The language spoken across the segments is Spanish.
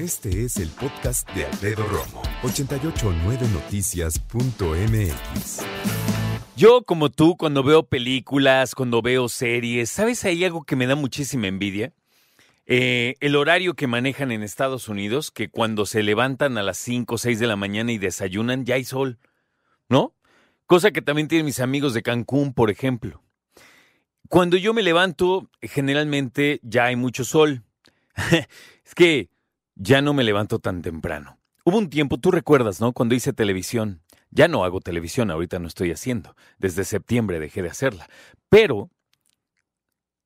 Este es el podcast de Alfredo Romo, 889noticias.mx. Yo, como tú, cuando veo películas, cuando veo series, ¿sabes? Hay algo que me da muchísima envidia. Eh, el horario que manejan en Estados Unidos, que cuando se levantan a las 5 o 6 de la mañana y desayunan, ya hay sol, ¿no? Cosa que también tienen mis amigos de Cancún, por ejemplo. Cuando yo me levanto, generalmente ya hay mucho sol. es que ya no me levanto tan temprano. Hubo un tiempo, tú recuerdas, ¿no? Cuando hice televisión. Ya no hago televisión, ahorita no estoy haciendo. Desde septiembre dejé de hacerla. Pero,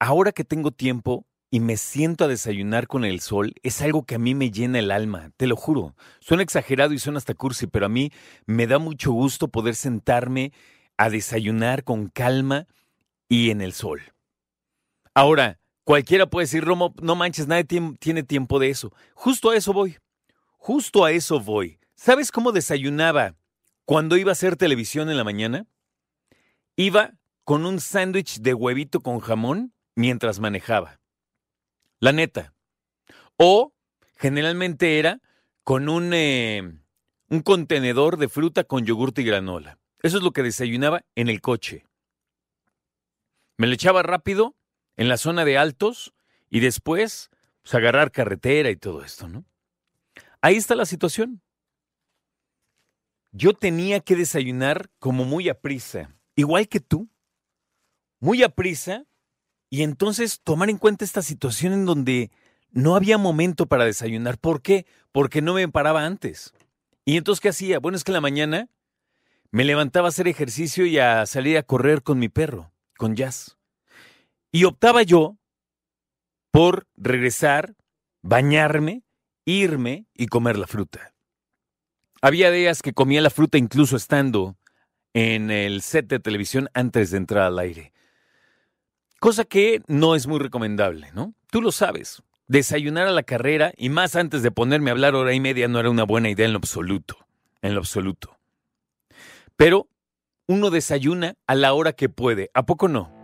ahora que tengo tiempo y me siento a desayunar con el sol, es algo que a mí me llena el alma, te lo juro. Suena exagerado y suena hasta cursi, pero a mí me da mucho gusto poder sentarme a desayunar con calma y en el sol. Ahora, cualquiera puede decir, Romo, no manches, nadie tiene tiempo de eso. Justo a eso voy. Justo a eso voy. ¿Sabes cómo desayunaba cuando iba a hacer televisión en la mañana? Iba con un sándwich de huevito con jamón mientras manejaba. La neta. O generalmente era con un, eh, un contenedor de fruta con yogurte y granola. Eso es lo que desayunaba en el coche. Me le echaba rápido en la zona de altos y después pues, agarrar carretera y todo esto, ¿no? Ahí está la situación. Yo tenía que desayunar como muy a prisa, igual que tú, muy a prisa, y entonces tomar en cuenta esta situación en donde no había momento para desayunar. ¿Por qué? Porque no me paraba antes. ¿Y entonces qué hacía? Bueno, es que en la mañana me levantaba a hacer ejercicio y a salir a correr con mi perro con jazz. Y optaba yo por regresar, bañarme, irme y comer la fruta. Había días que comía la fruta incluso estando en el set de televisión antes de entrar al aire. Cosa que no es muy recomendable, ¿no? Tú lo sabes. Desayunar a la carrera y más antes de ponerme a hablar hora y media no era una buena idea en lo absoluto. En lo absoluto. Pero uno desayuna a la hora que puede. ¿A poco no?